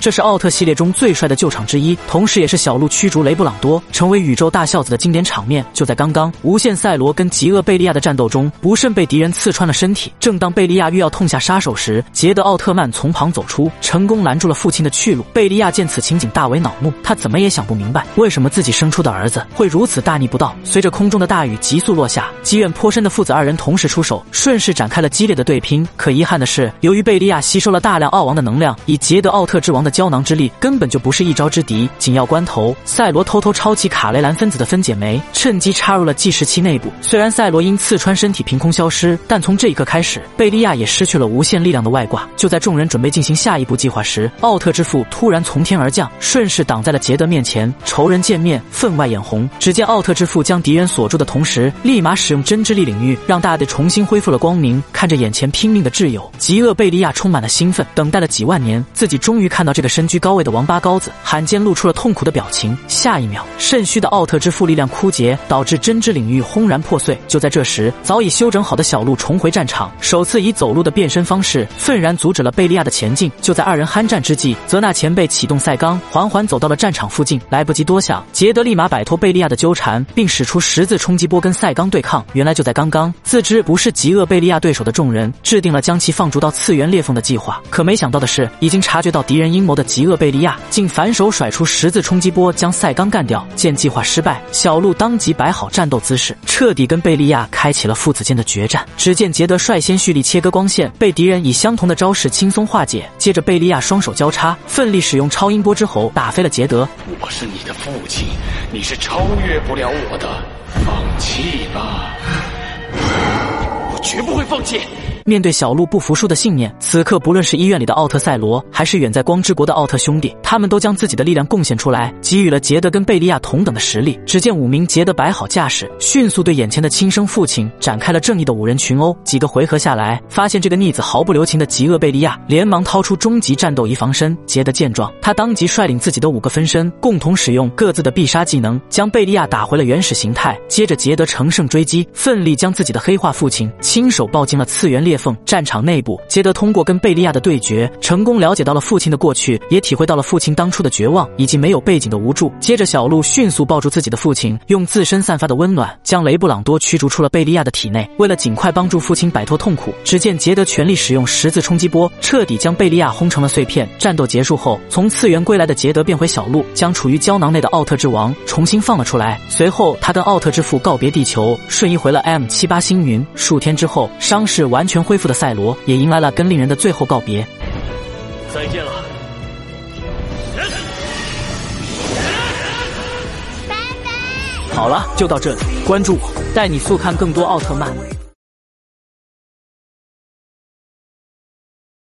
这是奥特系列中最帅的救场之一，同时也是小鹿驱逐雷布朗多成为宇宙大孝子的经典场面。就在刚刚，无限赛罗跟极恶贝利亚的战斗中，不慎被敌人刺穿了身体。正当贝利亚欲要痛下杀手时，杰德奥特曼从旁走出，成功拦住了父亲的去路。贝利亚见此情景，大为恼怒，他怎么也想不明白，为什么自己生出的儿子会如此大逆不道。随着空中的大雨急速落下，积怨颇深的父子二人同时出手，顺势展开了激烈的对拼。可遗憾的是，由于贝利亚吸收了大量奥王的能量，以杰德奥特之王的胶囊之力根本就不是一招之敌。紧要关头，赛罗偷偷抄起卡雷兰分子的分解酶，趁机插入了计时器内部。虽然赛罗因刺穿身体凭空消失，但从这一刻开始，贝利亚也失去了无限力量的外挂。就在众人准备进行下一步计划时，奥特之父突然从天而降，顺势挡在了杰德面前。仇人见面，分外眼红。只见奥特之父将敌人锁住的同时，立马使用真之力领域，让大地重新恢复了光明。看着眼前拼命的挚友，极恶贝利亚充满了兴奋。等待了几万年，自己终于看到。这个身居高位的王八羔子，罕见露出了痛苦的表情。下一秒，肾虚的奥特之父力量枯竭，导致真知领域轰然破碎。就在这时，早已休整好的小鹿重回战场，首次以走路的变身方式，愤然阻止了贝利亚的前进。就在二人酣战之际，泽纳前辈启动赛钢，缓缓走到了战场附近。来不及多想，杰德立马摆脱贝利亚的纠缠，并使出十字冲击波跟赛钢对抗。原来就在刚刚，自知不是极恶贝利亚对手的众人，制定了将其放逐到次元裂缝的计划。可没想到的是，已经察觉到敌人阴。谋的极恶贝利亚竟反手甩出十字冲击波，将赛刚干掉。见计划失败，小鹿当即摆好战斗姿势，彻底跟贝利亚开启了父子间的决战。只见杰德率先蓄力切割光线，被敌人以相同的招式轻松化解。接着贝利亚双手交叉，奋力使用超音波之喉打飞了杰德。我是你的父亲，你是超越不了我的，放弃吧，我绝不会放弃。面对小鹿不服输的信念，此刻不论是医院里的奥特赛罗，还是远在光之国的奥特兄弟，他们都将自己的力量贡献出来，给予了杰德跟贝利亚同等的实力。只见五名杰德摆好架势，迅速对眼前的亲生父亲展开了正义的五人群殴。几个回合下来，发现这个逆子毫不留情的极恶贝利亚，连忙掏出终极战斗仪防身。杰德见状，他当即率领自己的五个分身，共同使用各自的必杀技能，将贝利亚打回了原始形态。接着，杰德乘胜追击，奋力将自己的黑化父亲亲手抱进了次元裂。缝战场内部，杰德通过跟贝利亚的对决，成功了解到了父亲的过去，也体会到了父亲当初的绝望以及没有背景的无助。接着，小鹿迅速抱住自己的父亲，用自身散发的温暖，将雷布朗多驱逐出了贝利亚的体内。为了尽快帮助父亲摆脱痛苦，只见杰德全力使用十字冲击波，彻底将贝利亚轰成了碎片。战斗结束后，从次元归来的杰德变回小鹿，将处于胶囊内的奥特之王重新放了出来。随后，他跟奥特之父告别地球，瞬移回了 M 七八星云。数天之后，伤势完全。恢复的赛罗也迎来了跟令人的最后告别。再见了，拜拜。好了，就到这里，关注我，带你速看更多奥特曼。